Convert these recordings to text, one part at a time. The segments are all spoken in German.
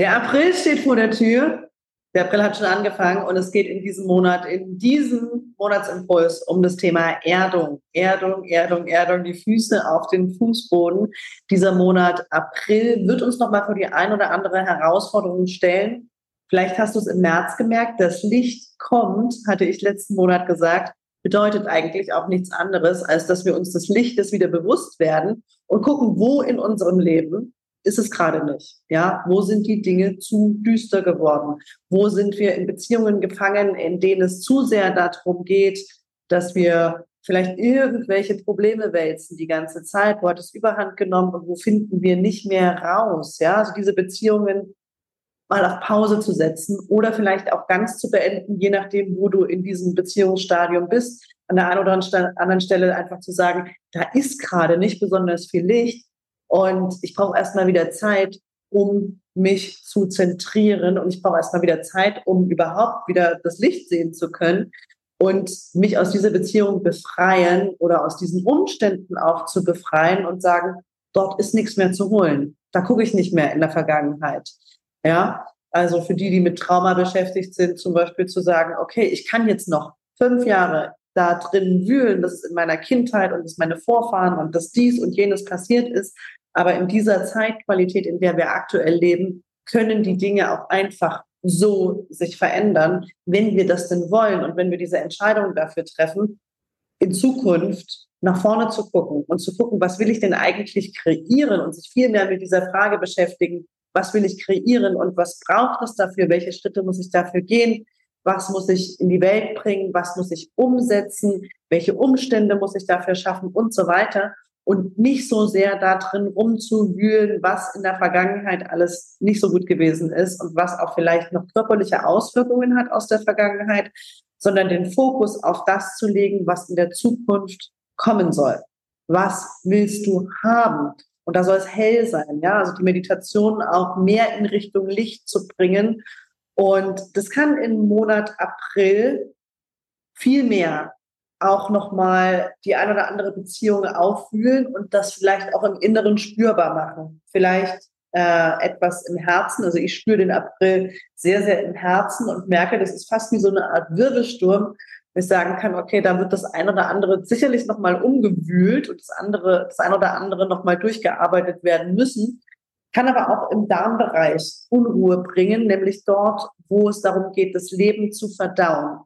Der April steht vor der Tür. Der April hat schon angefangen und es geht in diesem Monat, in diesem Monatsimpuls um das Thema Erdung. Erdung, Erdung, Erdung, die Füße auf den Fußboden. Dieser Monat April wird uns nochmal vor die ein oder andere Herausforderung stellen. Vielleicht hast du es im März gemerkt, das Licht kommt, hatte ich letzten Monat gesagt, bedeutet eigentlich auch nichts anderes, als dass wir uns des Lichtes wieder bewusst werden und gucken, wo in unserem Leben ist es gerade nicht. Ja, wo sind die Dinge zu düster geworden? Wo sind wir in Beziehungen gefangen, in denen es zu sehr darum geht, dass wir vielleicht irgendwelche Probleme wälzen die ganze Zeit? Wo hat es Überhand genommen und wo finden wir nicht mehr raus? Ja, also diese Beziehungen mal auf Pause zu setzen oder vielleicht auch ganz zu beenden, je nachdem, wo du in diesem Beziehungsstadium bist. An der einen oder anderen Stelle einfach zu sagen, da ist gerade nicht besonders viel Licht und ich brauche erstmal wieder Zeit, um mich zu zentrieren und ich brauche erstmal wieder Zeit, um überhaupt wieder das Licht sehen zu können und mich aus dieser Beziehung befreien oder aus diesen Umständen auch zu befreien und sagen, dort ist nichts mehr zu holen. Da gucke ich nicht mehr in der Vergangenheit. Ja, also für die, die mit Trauma beschäftigt sind, zum Beispiel zu sagen, okay, ich kann jetzt noch fünf Jahre da drin wühlen, dass es in meiner Kindheit und dass meine Vorfahren und dass dies und jenes passiert ist. Aber in dieser Zeitqualität, in der wir aktuell leben, können die Dinge auch einfach so sich verändern, wenn wir das denn wollen und wenn wir diese Entscheidung dafür treffen, in Zukunft nach vorne zu gucken und zu gucken, was will ich denn eigentlich kreieren und sich viel mehr mit dieser Frage beschäftigen, was will ich kreieren und was braucht es dafür, welche Schritte muss ich dafür gehen, was muss ich in die Welt bringen, was muss ich umsetzen, welche Umstände muss ich dafür schaffen und so weiter. Und nicht so sehr da drin rumzuwühlen, was in der Vergangenheit alles nicht so gut gewesen ist und was auch vielleicht noch körperliche Auswirkungen hat aus der Vergangenheit, sondern den Fokus auf das zu legen, was in der Zukunft kommen soll. Was willst du haben? Und da soll es hell sein, ja, also die Meditation auch mehr in Richtung Licht zu bringen. Und das kann im Monat April viel mehr auch nochmal die ein oder andere Beziehung auffühlen und das vielleicht auch im Inneren spürbar machen. Vielleicht äh, etwas im Herzen. Also ich spüre den April sehr, sehr im Herzen und merke, das ist fast wie so eine Art Wirbelsturm, ich sagen kann, okay, da wird das ein oder andere sicherlich nochmal umgewühlt und das andere, das ein oder andere nochmal durchgearbeitet werden müssen, kann aber auch im Darmbereich Unruhe bringen, nämlich dort, wo es darum geht, das Leben zu verdauen.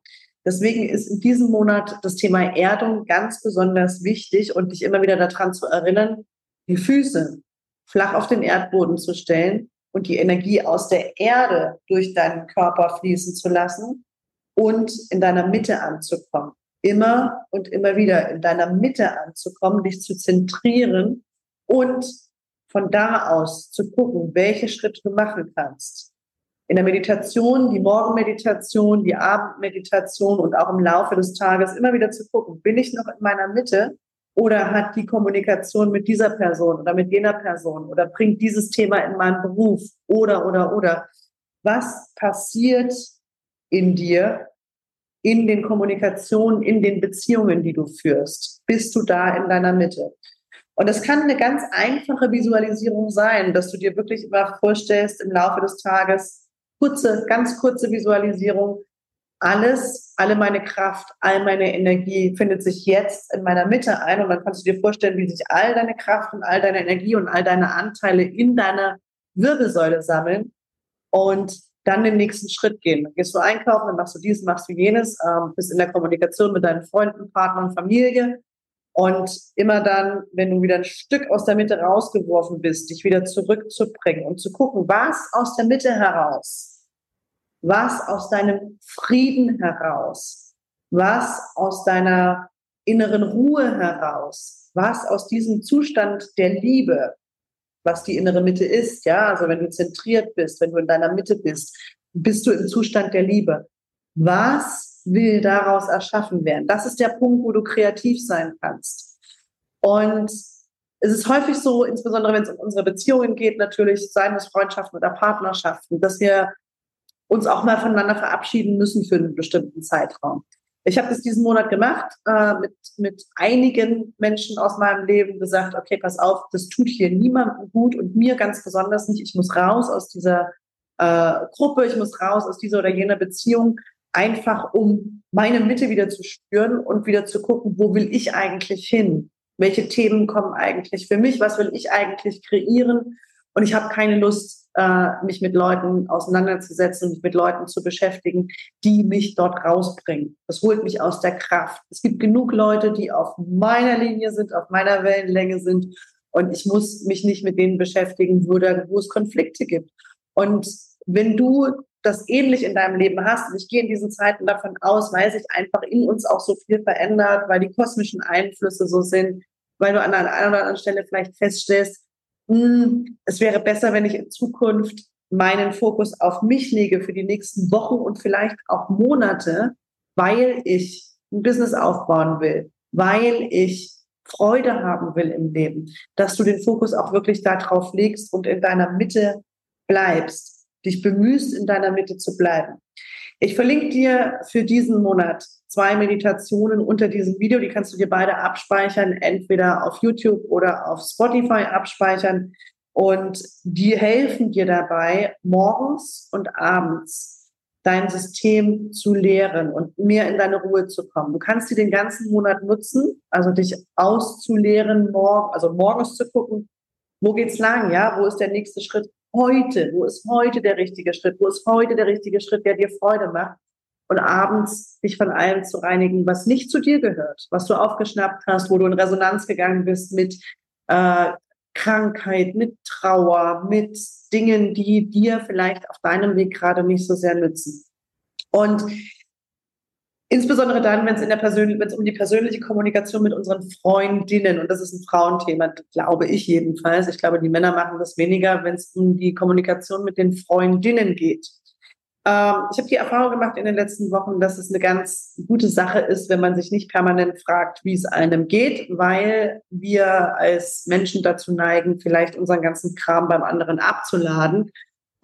Deswegen ist in diesem Monat das Thema Erdung ganz besonders wichtig und dich immer wieder daran zu erinnern, die Füße flach auf den Erdboden zu stellen und die Energie aus der Erde durch deinen Körper fließen zu lassen und in deiner Mitte anzukommen. Immer und immer wieder in deiner Mitte anzukommen, dich zu zentrieren und von da aus zu gucken, welche Schritte du machen kannst. In der Meditation, die Morgenmeditation, die Abendmeditation und auch im Laufe des Tages immer wieder zu gucken, bin ich noch in meiner Mitte oder hat die Kommunikation mit dieser Person oder mit jener Person oder bringt dieses Thema in meinen Beruf oder, oder, oder. Was passiert in dir, in den Kommunikationen, in den Beziehungen, die du führst. Bist du da in deiner Mitte? Und es kann eine ganz einfache Visualisierung sein, dass du dir wirklich immer vorstellst im Laufe des Tages, kurze, ganz kurze Visualisierung, alles, alle meine Kraft, all meine Energie findet sich jetzt in meiner Mitte ein und dann kannst du dir vorstellen, wie sich all deine Kraft und all deine Energie und all deine Anteile in deiner Wirbelsäule sammeln und dann den nächsten Schritt gehen. Dann gehst du einkaufen, dann machst du dies, machst du jenes, ähm, bist in der Kommunikation mit deinen Freunden, Partnern, Familie. Und immer dann, wenn du wieder ein Stück aus der Mitte rausgeworfen bist, dich wieder zurückzubringen und zu gucken, was aus der Mitte heraus, was aus deinem Frieden heraus, was aus deiner inneren Ruhe heraus, was aus diesem Zustand der Liebe, was die innere Mitte ist. Ja, also wenn du zentriert bist, wenn du in deiner Mitte bist, bist du im Zustand der Liebe. Was will daraus erschaffen werden? Das ist der Punkt, wo du kreativ sein kannst. Und es ist häufig so, insbesondere wenn es um unsere Beziehungen geht, natürlich, seien es Freundschaften oder Partnerschaften, dass wir uns auch mal voneinander verabschieden müssen für einen bestimmten Zeitraum. Ich habe das diesen Monat gemacht, äh, mit, mit einigen Menschen aus meinem Leben gesagt, okay, pass auf, das tut hier niemandem gut und mir ganz besonders nicht. Ich muss raus aus dieser äh, Gruppe, ich muss raus aus dieser oder jener Beziehung, einfach um meine Mitte wieder zu spüren und wieder zu gucken, wo will ich eigentlich hin? Welche Themen kommen eigentlich für mich? Was will ich eigentlich kreieren? Und ich habe keine Lust, äh, mich mit Leuten auseinanderzusetzen, mich mit Leuten zu beschäftigen, die mich dort rausbringen. Das holt mich aus der Kraft. Es gibt genug Leute, die auf meiner Linie sind, auf meiner Wellenlänge sind. Und ich muss mich nicht mit denen beschäftigen, wo, da, wo es Konflikte gibt. Und wenn du das ähnlich in deinem Leben hast, und ich gehe in diesen Zeiten davon aus, weil sich einfach in uns auch so viel verändert, weil die kosmischen Einflüsse so sind, weil du an einer oder anderen Stelle vielleicht feststellst, hm, es wäre besser, wenn ich in Zukunft meinen Fokus auf mich lege für die nächsten Wochen und vielleicht auch Monate, weil ich ein Business aufbauen will, weil ich Freude haben will im Leben, dass du den Fokus auch wirklich darauf legst und in deiner Mitte bleibst, dich bemühst, in deiner Mitte zu bleiben. Ich verlinke dir für diesen Monat zwei Meditationen unter diesem Video. Die kannst du dir beide abspeichern, entweder auf YouTube oder auf Spotify abspeichern. Und die helfen dir dabei, morgens und abends dein System zu lehren und mehr in deine Ruhe zu kommen. Du kannst sie den ganzen Monat nutzen, also dich auszulehren, morgen, also morgens zu gucken, wo geht's lang, ja, wo ist der nächste Schritt heute, wo ist heute der richtige Schritt, wo ist heute der richtige Schritt, der dir Freude macht und abends dich von allem zu reinigen, was nicht zu dir gehört, was du aufgeschnappt hast, wo du in Resonanz gegangen bist mit äh, Krankheit, mit Trauer, mit Dingen, die dir vielleicht auf deinem Weg gerade nicht so sehr nützen. Und insbesondere dann, wenn es in der wenn es um die persönliche Kommunikation mit unseren Freundinnen und das ist ein Frauenthema, glaube ich jedenfalls. Ich glaube, die Männer machen das weniger, wenn es um die Kommunikation mit den Freundinnen geht. Ähm, ich habe die Erfahrung gemacht in den letzten Wochen, dass es eine ganz gute Sache ist, wenn man sich nicht permanent fragt, wie es einem geht, weil wir als Menschen dazu neigen, vielleicht unseren ganzen Kram beim anderen abzuladen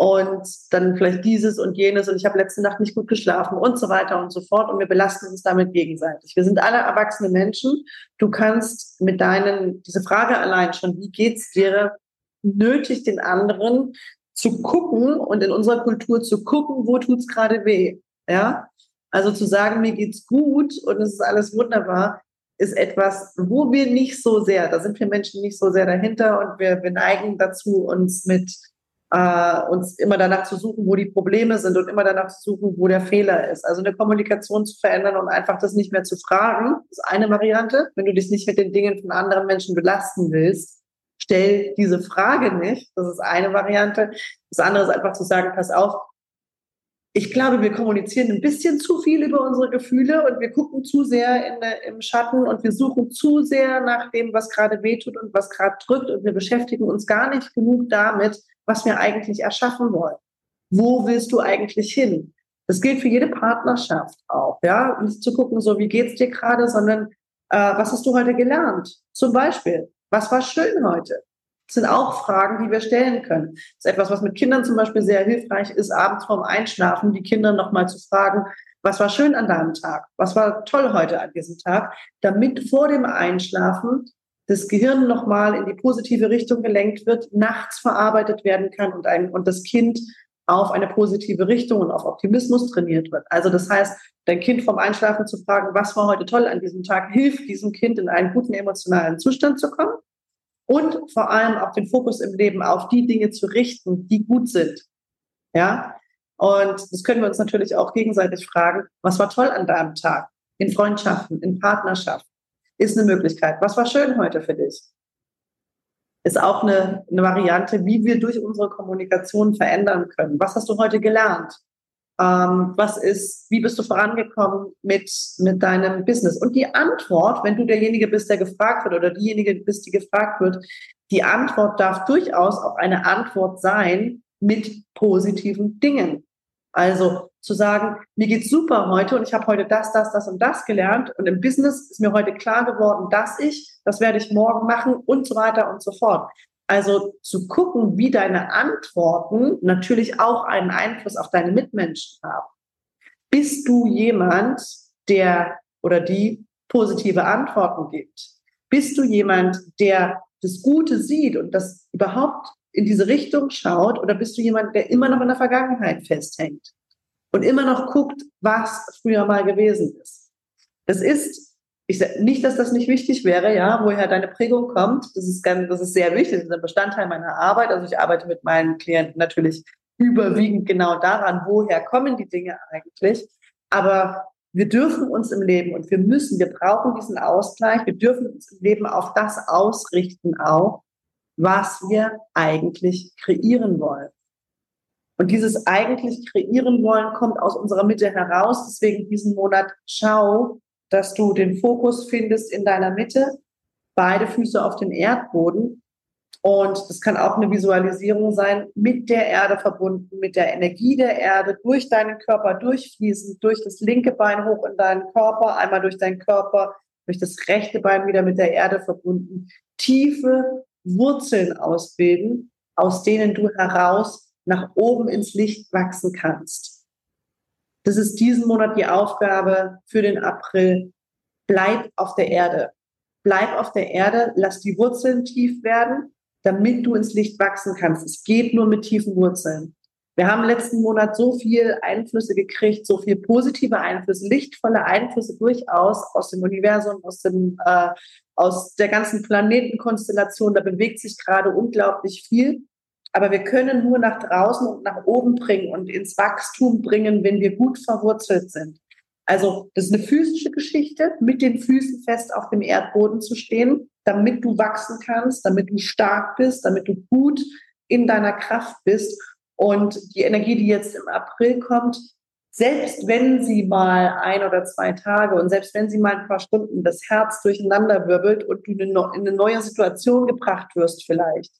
und dann vielleicht dieses und jenes und ich habe letzte Nacht nicht gut geschlafen und so weiter und so fort und wir belasten uns damit gegenseitig. Wir sind alle erwachsene Menschen. Du kannst mit deinen, diese Frage allein schon, wie geht's dir, nötig den anderen zu gucken und in unserer Kultur zu gucken, wo tut's gerade weh. Ja, also zu sagen, mir geht's gut und es ist alles wunderbar, ist etwas, wo wir nicht so sehr, da sind wir Menschen nicht so sehr dahinter und wir, wir neigen dazu, uns mit äh, uns immer danach zu suchen, wo die Probleme sind und immer danach zu suchen, wo der Fehler ist. Also eine Kommunikation zu verändern und einfach das nicht mehr zu fragen, ist eine Variante. Wenn du dich nicht mit den Dingen von anderen Menschen belasten willst, stell diese Frage nicht. Das ist eine Variante. Das andere ist einfach zu sagen, pass auf, ich glaube, wir kommunizieren ein bisschen zu viel über unsere Gefühle und wir gucken zu sehr in, im Schatten und wir suchen zu sehr nach dem, was gerade wehtut und was gerade drückt und wir beschäftigen uns gar nicht genug damit, was wir eigentlich erschaffen wollen. Wo willst du eigentlich hin? Das gilt für jede Partnerschaft auch, ja. Nicht zu gucken, so wie geht's dir gerade, sondern äh, was hast du heute gelernt? Zum Beispiel, was war schön heute? Das sind auch Fragen, die wir stellen können. Das ist etwas, was mit Kindern zum Beispiel sehr hilfreich ist, abends vorm Einschlafen die Kinder nochmal zu fragen, was war schön an deinem Tag? Was war toll heute an diesem Tag? Damit vor dem Einschlafen das Gehirn nochmal in die positive Richtung gelenkt wird, nachts verarbeitet werden kann und, ein, und das Kind auf eine positive Richtung und auf Optimismus trainiert wird. Also das heißt, dein Kind vom Einschlafen zu fragen, was war heute toll an diesem Tag, hilft diesem Kind in einen guten emotionalen Zustand zu kommen und vor allem auch den Fokus im Leben auf die Dinge zu richten, die gut sind. Ja, und das können wir uns natürlich auch gegenseitig fragen, was war toll an deinem Tag? In Freundschaften, in Partnerschaften ist eine Möglichkeit. Was war schön heute für dich? ist auch eine, eine Variante, wie wir durch unsere Kommunikation verändern können. Was hast du heute gelernt? Ähm, was ist, wie bist du vorangekommen mit, mit deinem Business? Und die Antwort, wenn du derjenige bist, der gefragt wird oder diejenige bist, die gefragt wird, die Antwort darf durchaus auch eine Antwort sein mit positiven Dingen. Also zu sagen, mir geht's super heute und ich habe heute das, das, das und das gelernt und im Business ist mir heute klar geworden, dass ich, das werde ich morgen machen und so weiter und so fort. Also zu gucken, wie deine Antworten natürlich auch einen Einfluss auf deine Mitmenschen haben. Bist du jemand, der oder die positive Antworten gibt? Bist du jemand, der das Gute sieht und das überhaupt in diese Richtung schaut oder bist du jemand, der immer noch in der Vergangenheit festhängt und immer noch guckt, was früher mal gewesen ist? Das ist, ich sage nicht, dass das nicht wichtig wäre, ja, woher deine Prägung kommt. Das ist ganz, das ist sehr wichtig, das ist ein Bestandteil meiner Arbeit. Also ich arbeite mit meinen Klienten natürlich überwiegend genau daran, woher kommen die Dinge eigentlich. Aber wir dürfen uns im Leben und wir müssen, wir brauchen diesen Ausgleich, wir dürfen uns im Leben auf das ausrichten auch, was wir eigentlich kreieren wollen. Und dieses eigentlich kreieren wollen kommt aus unserer Mitte heraus. Deswegen diesen Monat schau, dass du den Fokus findest in deiner Mitte, beide Füße auf den Erdboden und das kann auch eine Visualisierung sein, mit der Erde verbunden, mit der Energie der Erde, durch deinen Körper durchfließend, durch das linke Bein hoch in deinen Körper, einmal durch deinen Körper, durch das rechte Bein wieder mit der Erde verbunden. Tiefe Wurzeln ausbilden, aus denen du heraus nach oben ins Licht wachsen kannst. Das ist diesen Monat die Aufgabe für den April. Bleib auf der Erde. Bleib auf der Erde, lass die Wurzeln tief werden damit du ins Licht wachsen kannst. Es geht nur mit tiefen Wurzeln. Wir haben letzten Monat so viel Einflüsse gekriegt, so viel positive Einflüsse, lichtvolle Einflüsse durchaus aus dem Universum, aus dem, äh, aus der ganzen Planetenkonstellation. Da bewegt sich gerade unglaublich viel. Aber wir können nur nach draußen und nach oben bringen und ins Wachstum bringen, wenn wir gut verwurzelt sind. Also das ist eine physische Geschichte, mit den Füßen fest auf dem Erdboden zu stehen, damit du wachsen kannst, damit du stark bist, damit du gut in deiner Kraft bist. Und die Energie, die jetzt im April kommt, selbst wenn sie mal ein oder zwei Tage und selbst wenn sie mal ein paar Stunden das Herz durcheinander wirbelt und du in eine neue Situation gebracht wirst vielleicht,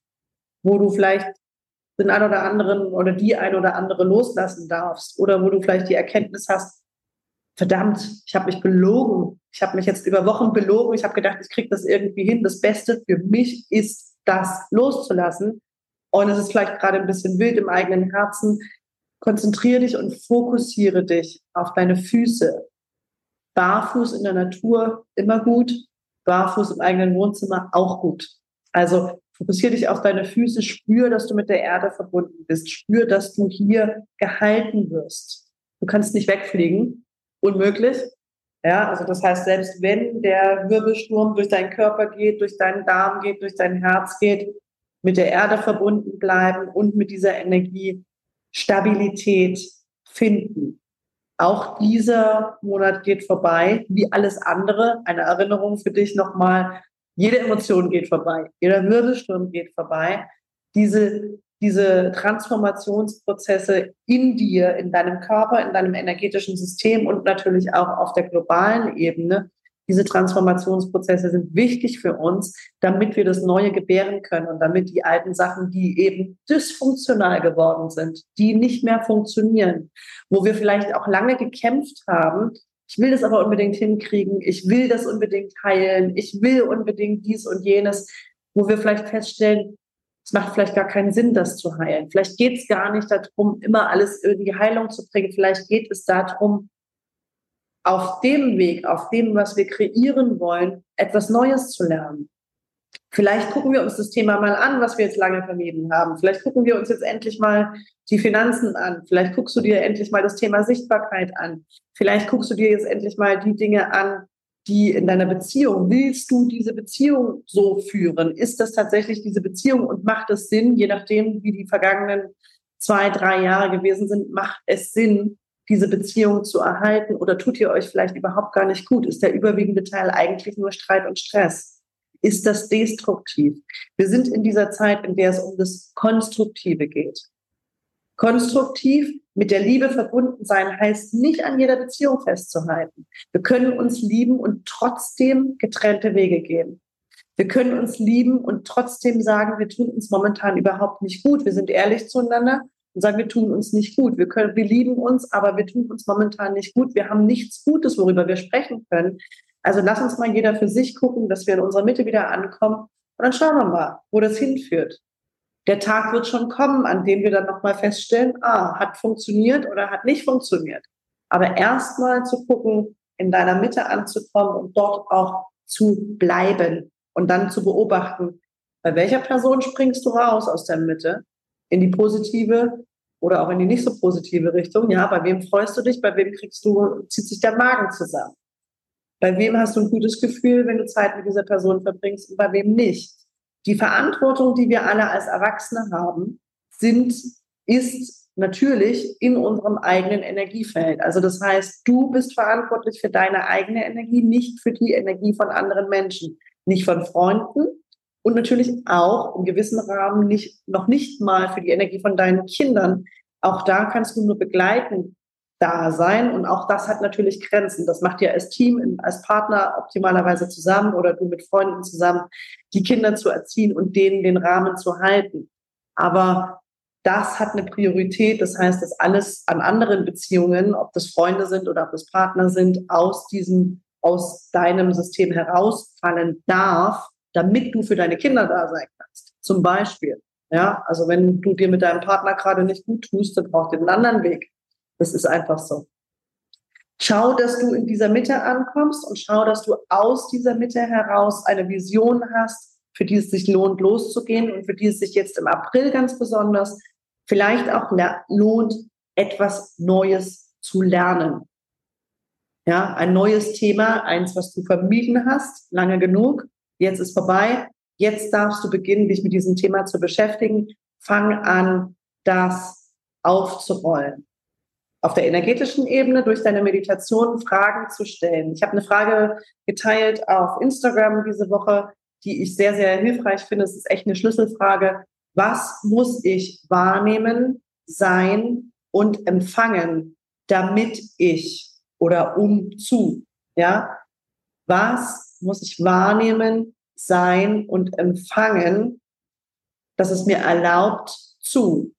wo du vielleicht den ein oder anderen oder die ein oder andere loslassen darfst oder wo du vielleicht die Erkenntnis hast, verdammt, ich habe mich belogen. Ich habe mich jetzt über Wochen belogen. Ich habe gedacht, ich kriege das irgendwie hin. Das Beste für mich ist, das loszulassen. Und es ist vielleicht gerade ein bisschen wild im eigenen Herzen. Konzentriere dich und fokussiere dich auf deine Füße. Barfuß in der Natur immer gut, barfuß im eigenen Wohnzimmer auch gut. Also fokussiere dich auf deine Füße, spür, dass du mit der Erde verbunden bist, spür, dass du hier gehalten wirst. Du kannst nicht wegfliegen, unmöglich. Ja, also das heißt, selbst wenn der Wirbelsturm durch deinen Körper geht, durch deinen Darm geht, durch dein Herz geht, mit der Erde verbunden bleiben und mit dieser Energie Stabilität finden. Auch dieser Monat geht vorbei, wie alles andere. Eine Erinnerung für dich nochmal. Jede Emotion geht vorbei. Jeder Wirbelsturm geht vorbei. Diese diese Transformationsprozesse in dir, in deinem Körper, in deinem energetischen System und natürlich auch auf der globalen Ebene. Diese Transformationsprozesse sind wichtig für uns, damit wir das Neue gebären können und damit die alten Sachen, die eben dysfunktional geworden sind, die nicht mehr funktionieren, wo wir vielleicht auch lange gekämpft haben, ich will das aber unbedingt hinkriegen, ich will das unbedingt heilen, ich will unbedingt dies und jenes, wo wir vielleicht feststellen, es macht vielleicht gar keinen Sinn, das zu heilen. Vielleicht geht es gar nicht darum, immer alles irgendwie Heilung zu bringen. Vielleicht geht es darum, auf dem Weg, auf dem, was wir kreieren wollen, etwas Neues zu lernen. Vielleicht gucken wir uns das Thema mal an, was wir jetzt lange vermieden haben. Vielleicht gucken wir uns jetzt endlich mal die Finanzen an. Vielleicht guckst du dir endlich mal das Thema Sichtbarkeit an. Vielleicht guckst du dir jetzt endlich mal die Dinge an, die in deiner Beziehung, willst du diese Beziehung so führen? Ist das tatsächlich diese Beziehung und macht es Sinn, je nachdem, wie die vergangenen zwei, drei Jahre gewesen sind, macht es Sinn, diese Beziehung zu erhalten oder tut ihr euch vielleicht überhaupt gar nicht gut? Ist der überwiegende Teil eigentlich nur Streit und Stress? Ist das destruktiv? Wir sind in dieser Zeit, in der es um das Konstruktive geht. Konstruktiv mit der Liebe verbunden sein heißt nicht an jeder Beziehung festzuhalten. Wir können uns lieben und trotzdem getrennte Wege gehen. Wir können uns lieben und trotzdem sagen, wir tun uns momentan überhaupt nicht gut. Wir sind ehrlich zueinander und sagen, wir tun uns nicht gut. Wir können, wir lieben uns, aber wir tun uns momentan nicht gut. Wir haben nichts Gutes, worüber wir sprechen können. Also lass uns mal jeder für sich gucken, dass wir in unserer Mitte wieder ankommen. Und dann schauen wir mal, wo das hinführt der Tag wird schon kommen, an dem wir dann nochmal feststellen, ah, hat funktioniert oder hat nicht funktioniert. Aber erstmal zu gucken, in deiner Mitte anzukommen und dort auch zu bleiben und dann zu beobachten, Bei welcher Person springst du raus aus der Mitte? In die positive oder auch in die nicht so positive Richtung? Ja, bei wem freust du dich? Bei wem kriegst du, zieht sich der Magen zusammen? Bei wem hast du ein gutes Gefühl, wenn du Zeit mit dieser Person verbringst und bei wem nicht? Die Verantwortung, die wir alle als Erwachsene haben, sind, ist natürlich in unserem eigenen Energiefeld. Also das heißt, du bist verantwortlich für deine eigene Energie, nicht für die Energie von anderen Menschen, nicht von Freunden und natürlich auch im gewissen Rahmen nicht, noch nicht mal für die Energie von deinen Kindern. Auch da kannst du nur begleiten da sein. Und auch das hat natürlich Grenzen. Das macht ihr als Team, als Partner optimalerweise zusammen oder du mit Freunden zusammen, die Kinder zu erziehen und denen den Rahmen zu halten. Aber das hat eine Priorität. Das heißt, dass alles an anderen Beziehungen, ob das Freunde sind oder ob das Partner sind, aus diesem, aus deinem System herausfallen darf, damit du für deine Kinder da sein kannst. Zum Beispiel. Ja, also wenn du dir mit deinem Partner gerade nicht gut tust, dann braucht ihr einen anderen Weg. Das ist einfach so. Schau, dass du in dieser Mitte ankommst und schau, dass du aus dieser Mitte heraus eine Vision hast, für die es sich lohnt, loszugehen und für die es sich jetzt im April ganz besonders vielleicht auch lohnt, etwas Neues zu lernen. Ja, ein neues Thema, eins, was du vermieden hast, lange genug. Jetzt ist vorbei. Jetzt darfst du beginnen, dich mit diesem Thema zu beschäftigen. Fang an, das aufzurollen auf der energetischen Ebene durch deine Meditation Fragen zu stellen. Ich habe eine Frage geteilt auf Instagram diese Woche, die ich sehr, sehr hilfreich finde. Es ist echt eine Schlüsselfrage. Was muss ich wahrnehmen, sein und empfangen, damit ich oder um zu, ja? Was muss ich wahrnehmen, sein und empfangen, dass es mir erlaubt zu?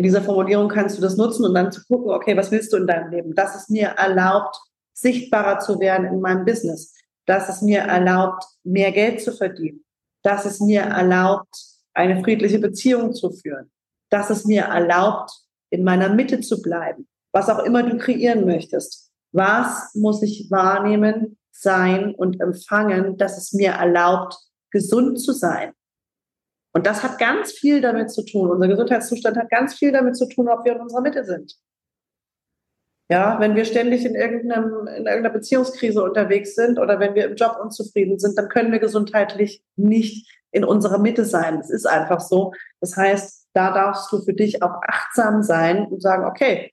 In dieser Formulierung kannst du das nutzen und dann zu gucken, okay, was willst du in deinem Leben? Dass es mir erlaubt, sichtbarer zu werden in meinem Business. Dass es mir erlaubt, mehr Geld zu verdienen. Dass es mir erlaubt, eine friedliche Beziehung zu führen. Dass es mir erlaubt, in meiner Mitte zu bleiben. Was auch immer du kreieren möchtest. Was muss ich wahrnehmen, sein und empfangen, dass es mir erlaubt, gesund zu sein? Und das hat ganz viel damit zu tun. Unser Gesundheitszustand hat ganz viel damit zu tun, ob wir in unserer Mitte sind. Ja, wenn wir ständig in, irgendeinem, in irgendeiner Beziehungskrise unterwegs sind oder wenn wir im Job unzufrieden sind, dann können wir gesundheitlich nicht in unserer Mitte sein. Das ist einfach so. Das heißt, da darfst du für dich auch achtsam sein und sagen, okay,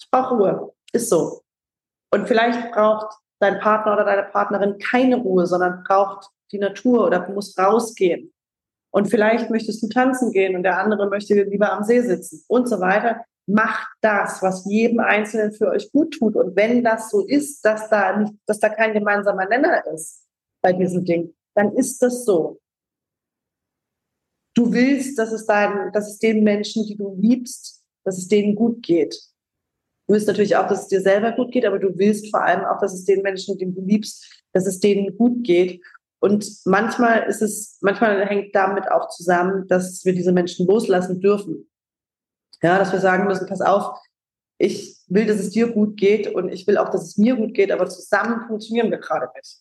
ich brauche Ruhe. Ist so. Und vielleicht braucht dein Partner oder deine Partnerin keine Ruhe, sondern braucht die Natur oder muss rausgehen. Und vielleicht möchtest du tanzen gehen und der andere möchte lieber am See sitzen und so weiter. Macht das, was jedem Einzelnen für euch gut tut. Und wenn das so ist, dass da nicht, dass da kein gemeinsamer Nenner ist bei diesem Ding, dann ist das so. Du willst, dass es dein, dass es den Menschen, die du liebst, dass es denen gut geht. Du willst natürlich auch, dass es dir selber gut geht, aber du willst vor allem auch, dass es den Menschen, die du liebst, dass es denen gut geht. Und manchmal ist es, manchmal hängt damit auch zusammen, dass wir diese Menschen loslassen dürfen. Ja, dass wir sagen müssen, pass auf, ich will, dass es dir gut geht und ich will auch, dass es mir gut geht, aber zusammen funktionieren wir gerade nicht.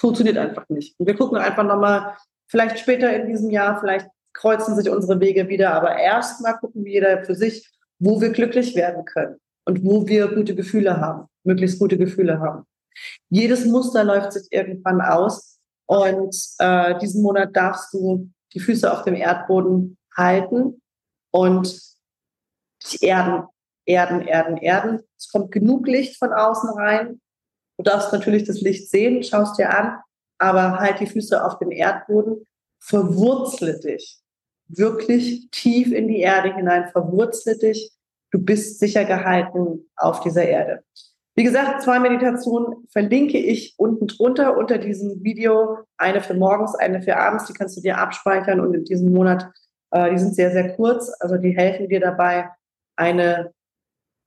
Funktioniert einfach nicht. Und wir gucken einfach nochmal, vielleicht später in diesem Jahr, vielleicht kreuzen sich unsere Wege wieder, aber erstmal gucken wir jeder für sich, wo wir glücklich werden können und wo wir gute Gefühle haben, möglichst gute Gefühle haben. Jedes Muster läuft sich irgendwann aus und äh, diesen Monat darfst du die Füße auf dem Erdboden halten und dich erden, erden, erden, erden. Es kommt genug Licht von außen rein. Du darfst natürlich das Licht sehen, schaust dir an, aber halt die Füße auf dem Erdboden, verwurzle dich wirklich tief in die Erde hinein, verwurzle dich. Du bist sicher gehalten auf dieser Erde. Wie gesagt, zwei Meditationen verlinke ich unten drunter unter diesem Video. Eine für morgens, eine für abends. Die kannst du dir abspeichern und in diesem Monat, äh, die sind sehr, sehr kurz. Also die helfen dir dabei, eine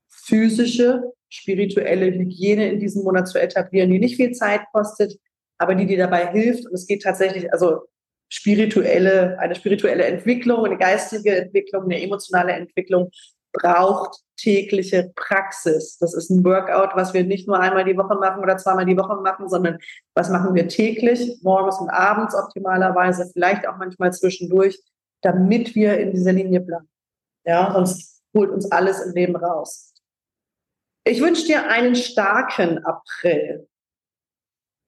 physische, spirituelle Hygiene in diesem Monat zu etablieren, die nicht viel Zeit kostet, aber die dir dabei hilft. Und es geht tatsächlich, also spirituelle, eine spirituelle Entwicklung, eine geistige Entwicklung, eine emotionale Entwicklung braucht tägliche Praxis. Das ist ein Workout, was wir nicht nur einmal die Woche machen oder zweimal die Woche machen, sondern was machen wir täglich, morgens und abends optimalerweise, vielleicht auch manchmal zwischendurch, damit wir in dieser Linie bleiben. Ja, sonst holt uns alles im Leben raus. Ich wünsche dir einen starken April.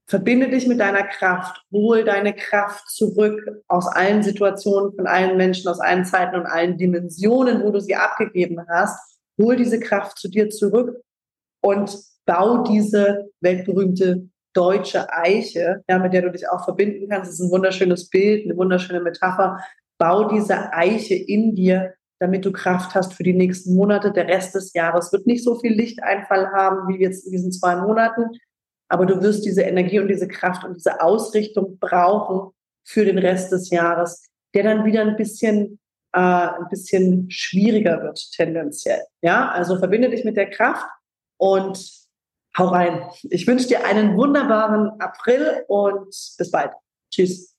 Verbinde dich mit deiner Kraft, hol deine Kraft zurück aus allen Situationen, von allen Menschen, aus allen Zeiten und allen Dimensionen, wo du sie abgegeben hast. Hol diese Kraft zu dir zurück und bau diese weltberühmte deutsche Eiche, ja, mit der du dich auch verbinden kannst. Das ist ein wunderschönes Bild, eine wunderschöne Metapher. Bau diese Eiche in dir, damit du Kraft hast für die nächsten Monate. Der Rest des Jahres wird nicht so viel Lichteinfall haben wie jetzt in diesen zwei Monaten. Aber du wirst diese Energie und diese Kraft und diese Ausrichtung brauchen für den Rest des Jahres, der dann wieder ein bisschen, äh, ein bisschen schwieriger wird tendenziell. Ja, also verbinde dich mit der Kraft und hau rein. Ich wünsche dir einen wunderbaren April und bis bald. Tschüss.